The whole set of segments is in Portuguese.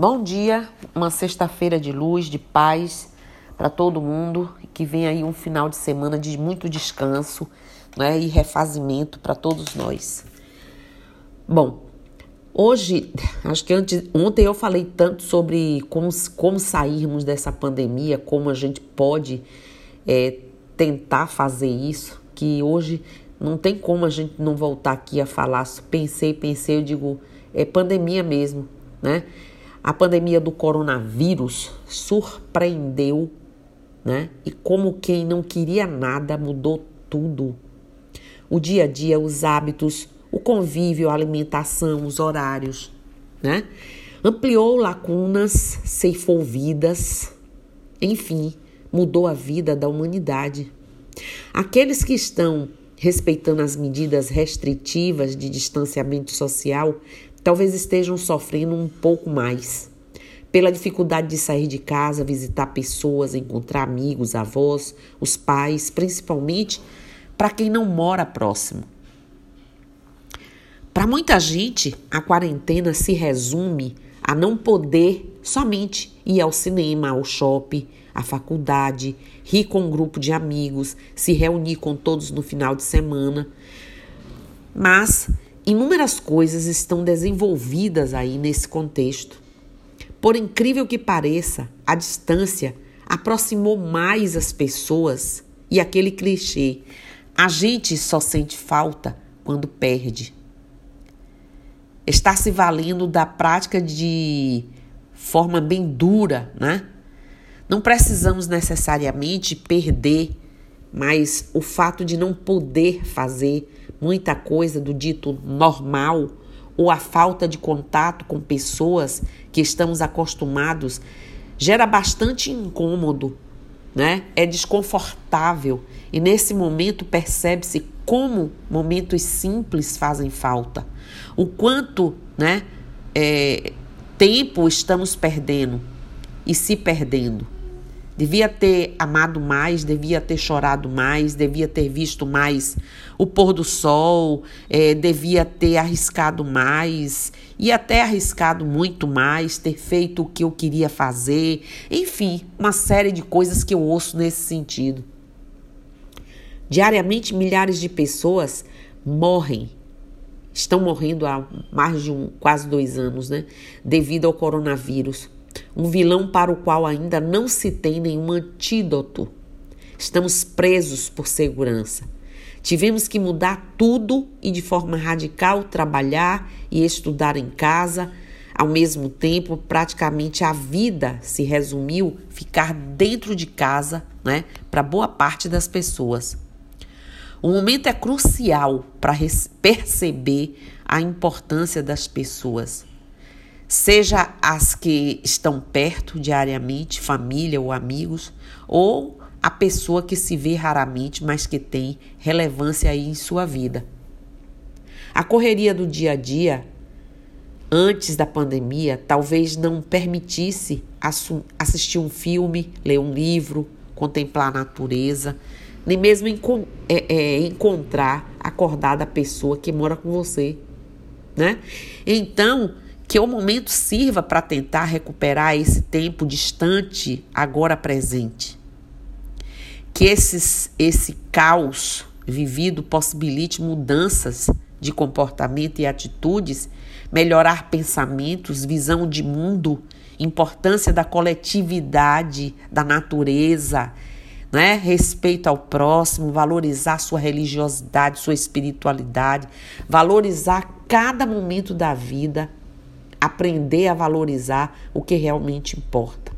Bom dia, uma sexta-feira de luz, de paz para todo mundo, que vem aí um final de semana de muito descanso né, e refazimento para todos nós. Bom, hoje, acho que antes, ontem eu falei tanto sobre como, como sairmos dessa pandemia, como a gente pode é, tentar fazer isso, que hoje não tem como a gente não voltar aqui a falar. Pensei, pensei, eu digo, é pandemia mesmo, né? A pandemia do coronavírus surpreendeu, né? E como quem não queria nada mudou tudo. O dia a dia, os hábitos, o convívio, a alimentação, os horários, né? Ampliou lacunas, ceifou vidas, enfim, mudou a vida da humanidade. Aqueles que estão respeitando as medidas restritivas de distanciamento social talvez estejam sofrendo um pouco mais. Pela dificuldade de sair de casa, visitar pessoas, encontrar amigos, avós, os pais, principalmente para quem não mora próximo. Para muita gente, a quarentena se resume a não poder somente ir ao cinema, ao shopping, à faculdade, rir com um grupo de amigos, se reunir com todos no final de semana. Mas Inúmeras coisas estão desenvolvidas aí nesse contexto. Por incrível que pareça, a distância aproximou mais as pessoas e aquele clichê: a gente só sente falta quando perde. Está se valendo da prática de forma bem dura, né? Não precisamos necessariamente perder, mas o fato de não poder fazer muita coisa do dito normal ou a falta de contato com pessoas que estamos acostumados gera bastante incômodo, né? É desconfortável e nesse momento percebe-se como momentos simples fazem falta, o quanto, né? É, tempo estamos perdendo e se perdendo. Devia ter amado mais, devia ter chorado mais, devia ter visto mais o pôr do sol, é, devia ter arriscado mais e até arriscado muito mais, ter feito o que eu queria fazer. Enfim, uma série de coisas que eu ouço nesse sentido. Diariamente, milhares de pessoas morrem estão morrendo há mais de um, quase dois anos, né? Devido ao coronavírus um vilão para o qual ainda não se tem nenhum antídoto. Estamos presos por segurança. Tivemos que mudar tudo e de forma radical trabalhar e estudar em casa. Ao mesmo tempo, praticamente a vida se resumiu ficar dentro de casa, né, para boa parte das pessoas. O momento é crucial para perceber a importância das pessoas seja as que estão perto diariamente, família ou amigos, ou a pessoa que se vê raramente, mas que tem relevância aí em sua vida. A correria do dia a dia, antes da pandemia, talvez não permitisse assistir um filme, ler um livro, contemplar a natureza, nem mesmo é, é, encontrar acordada a pessoa que mora com você, né? Então, que o momento sirva para tentar recuperar esse tempo distante, agora presente. Que esses, esse caos vivido possibilite mudanças de comportamento e atitudes, melhorar pensamentos, visão de mundo, importância da coletividade, da natureza, né? respeito ao próximo, valorizar sua religiosidade, sua espiritualidade, valorizar cada momento da vida aprender a valorizar o que realmente importa.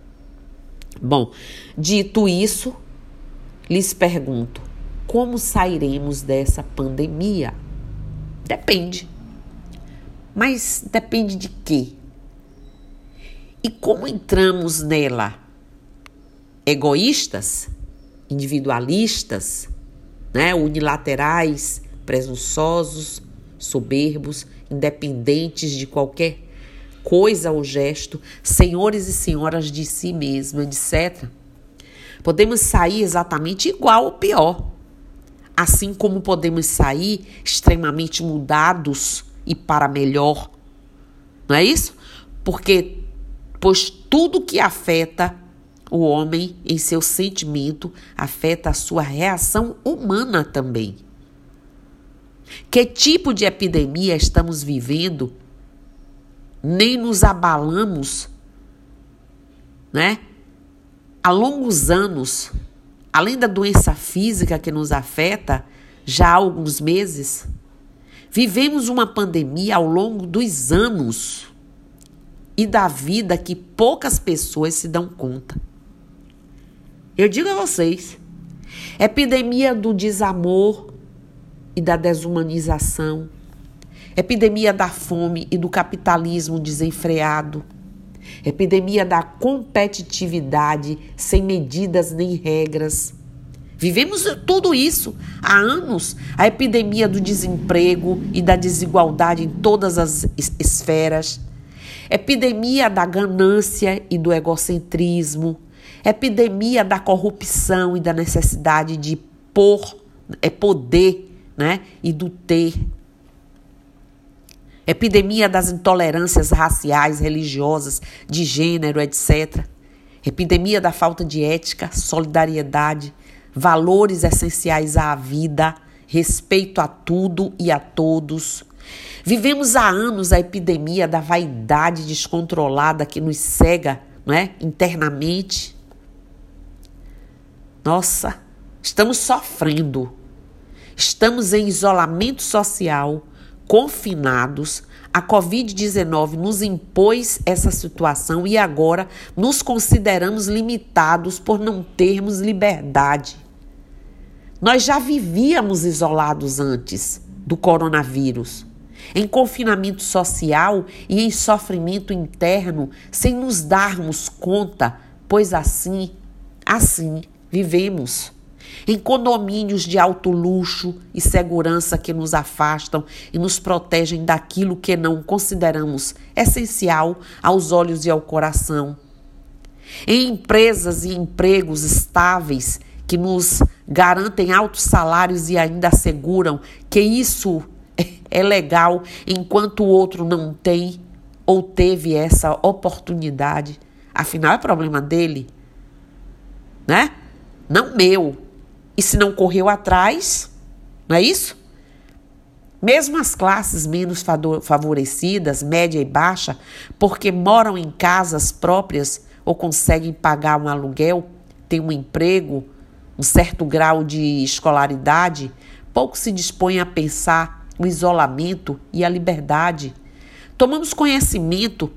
Bom, dito isso, lhes pergunto: como sairemos dessa pandemia? Depende. Mas depende de quê? E como entramos nela? Egoístas? Individualistas? Né? Unilaterais? Presunçosos? Soberbos? Independentes de qualquer coisa ou gesto, senhores e senhoras de si mesmo, etc. Podemos sair exatamente igual ou pior. Assim como podemos sair extremamente mudados e para melhor. Não é isso? Porque pois tudo que afeta o homem em seu sentimento afeta a sua reação humana também. Que tipo de epidemia estamos vivendo? Nem nos abalamos, né? Há longos anos, além da doença física que nos afeta, já há alguns meses, vivemos uma pandemia ao longo dos anos e da vida que poucas pessoas se dão conta. Eu digo a vocês, epidemia do desamor e da desumanização, epidemia da fome e do capitalismo desenfreado, epidemia da competitividade sem medidas nem regras. Vivemos tudo isso há anos. A epidemia do desemprego e da desigualdade em todas as esferas. Epidemia da ganância e do egocentrismo. Epidemia da corrupção e da necessidade de pôr, é poder, né? E do ter epidemia das intolerâncias raciais, religiosas, de gênero, etc. Epidemia da falta de ética, solidariedade, valores essenciais à vida, respeito a tudo e a todos. Vivemos há anos a epidemia da vaidade descontrolada que nos cega não é? internamente. Nossa, estamos sofrendo. Estamos em isolamento social confinados, a Covid-19 nos impôs essa situação e agora nos consideramos limitados por não termos liberdade. Nós já vivíamos isolados antes do coronavírus, em confinamento social e em sofrimento interno, sem nos darmos conta, pois assim, assim vivemos em condomínios de alto luxo e segurança que nos afastam e nos protegem daquilo que não consideramos essencial aos olhos e ao coração. Em empresas e empregos estáveis que nos garantem altos salários e ainda asseguram que isso é legal enquanto o outro não tem ou teve essa oportunidade. Afinal, é problema dele, né? Não meu. E se não correu atrás, não é isso? Mesmo as classes menos favorecidas, média e baixa, porque moram em casas próprias ou conseguem pagar um aluguel, têm um emprego, um certo grau de escolaridade, pouco se dispõem a pensar o isolamento e a liberdade. Tomamos conhecimento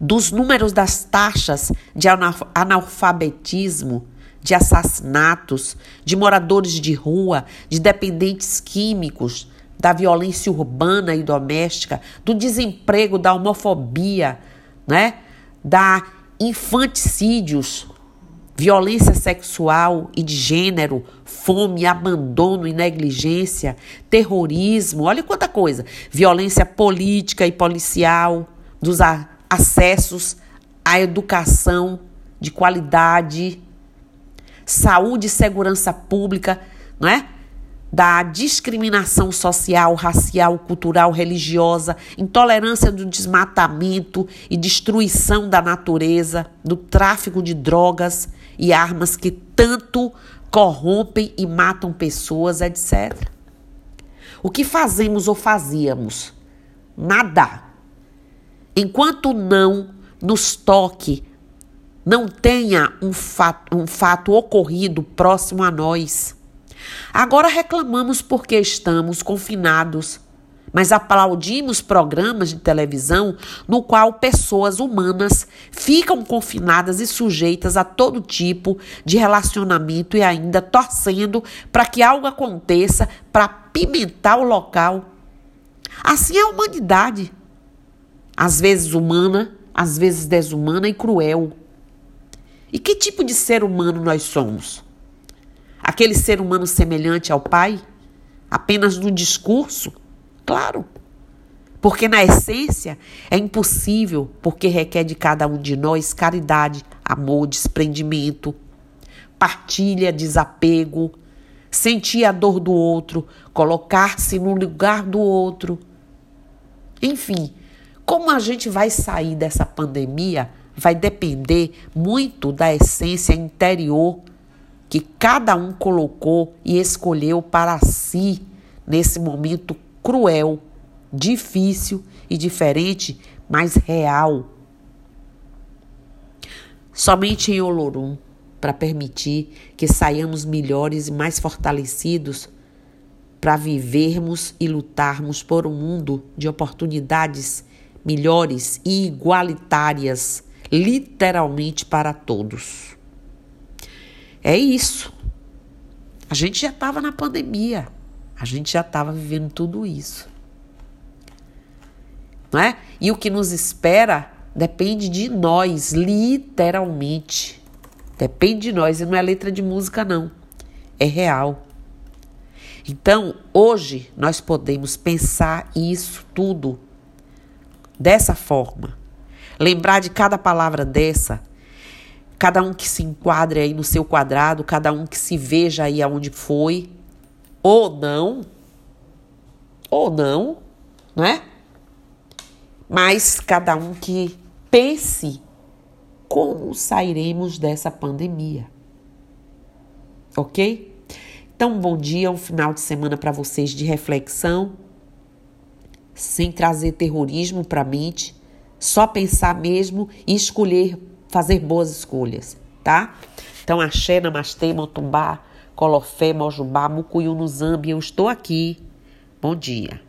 dos números das taxas de analfabetismo de assassinatos, de moradores de rua, de dependentes químicos, da violência urbana e doméstica, do desemprego, da homofobia, né? da infanticídios, violência sexual e de gênero, fome, abandono e negligência, terrorismo, olha quanta coisa, violência política e policial, dos acessos à educação de qualidade, saúde e segurança pública, não é? Da discriminação social, racial, cultural, religiosa, intolerância do desmatamento e destruição da natureza, do tráfico de drogas e armas que tanto corrompem e matam pessoas, etc. O que fazemos ou fazíamos? Nada. Enquanto não nos toque não tenha um fato, um fato ocorrido próximo a nós. Agora reclamamos porque estamos confinados, mas aplaudimos programas de televisão no qual pessoas humanas ficam confinadas e sujeitas a todo tipo de relacionamento e ainda torcendo para que algo aconteça para pimentar o local. Assim é a humanidade, às vezes humana, às vezes desumana e cruel. E que tipo de ser humano nós somos? Aquele ser humano semelhante ao Pai? Apenas no discurso? Claro. Porque na essência é impossível, porque requer de cada um de nós caridade, amor, desprendimento, partilha, desapego, sentir a dor do outro, colocar-se no lugar do outro. Enfim, Como a gente vai sair dessa pandemia vai depender muito da essência interior que cada um colocou e escolheu para si nesse momento cruel, difícil e diferente, mas real. Somente em Olorum, para permitir que saiamos melhores e mais fortalecidos para vivermos e lutarmos por um mundo de oportunidades melhores e igualitárias, literalmente para todos. É isso. A gente já estava na pandemia. A gente já estava vivendo tudo isso. Não é? E o que nos espera depende de nós, literalmente. Depende de nós. E não é letra de música, não. É real. Então, hoje, nós podemos pensar isso tudo dessa forma. Lembrar de cada palavra dessa cada um que se enquadre aí no seu quadrado, cada um que se veja aí aonde foi, ou não, ou não, né? Mas cada um que pense como sairemos dessa pandemia. Ok? Então, um bom dia, um final de semana para vocês de reflexão, sem trazer terrorismo para a mente, só pensar mesmo e escolher fazer boas escolhas, tá? Então, axé, namastê, motumbá, colofé, mojubá, mucuyu no zambi, eu estou aqui. Bom dia.